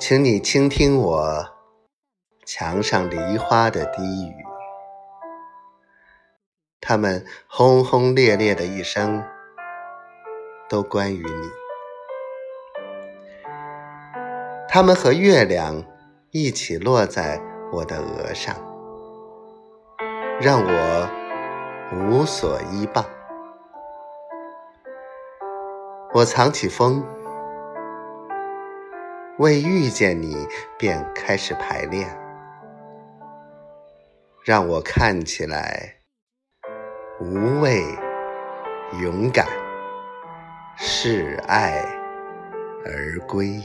请你倾听我墙上梨花的低语，它们轰轰烈烈的一生，都关于你。它们和月亮一起落在我的额上，让我无所依傍。我藏起风，为遇见你便开始排练，让我看起来无畏、勇敢，示爱而归。